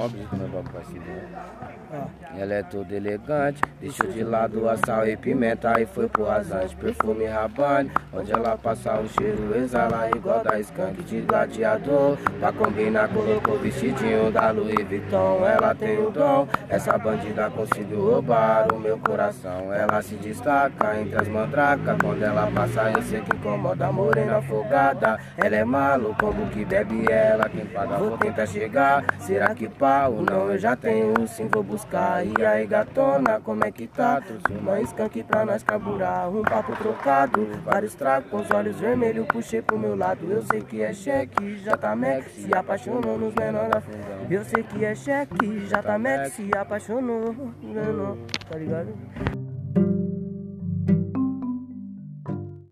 mó brisa meu bagulho vai se Ela é toda elegante, deixou de lado a sal e pimenta e foi pro rasante. Perfume rabane, onde ela passa o cheiro exala igual da skunk de gladiador. Pra combinar, colocou vestidinho da Louis Vuitton. Ela tem o dom, essa bandida conseguiu roubar o meu coração. Ela se destaca entre as mandracas. Quando ela passa, eu sei que incomoda a morena afogada. Ela é maluca, como que bebe ela. Quem paga, vou tentar chegar. Será que Não, eu já tenho sim, vou buscar. E aí, gatona, como é que tá? Trouxe uma skunk pra nós carburar. Um papo trocado, vários tragos com os olhos vermelhos. Puxei pro meu lado. Eu sei que é cheque, já tá Mac. Se apaixonou nos menores da Eu sei que é cheque, já tá Mac. Se apaixonou, menor, tá ligado?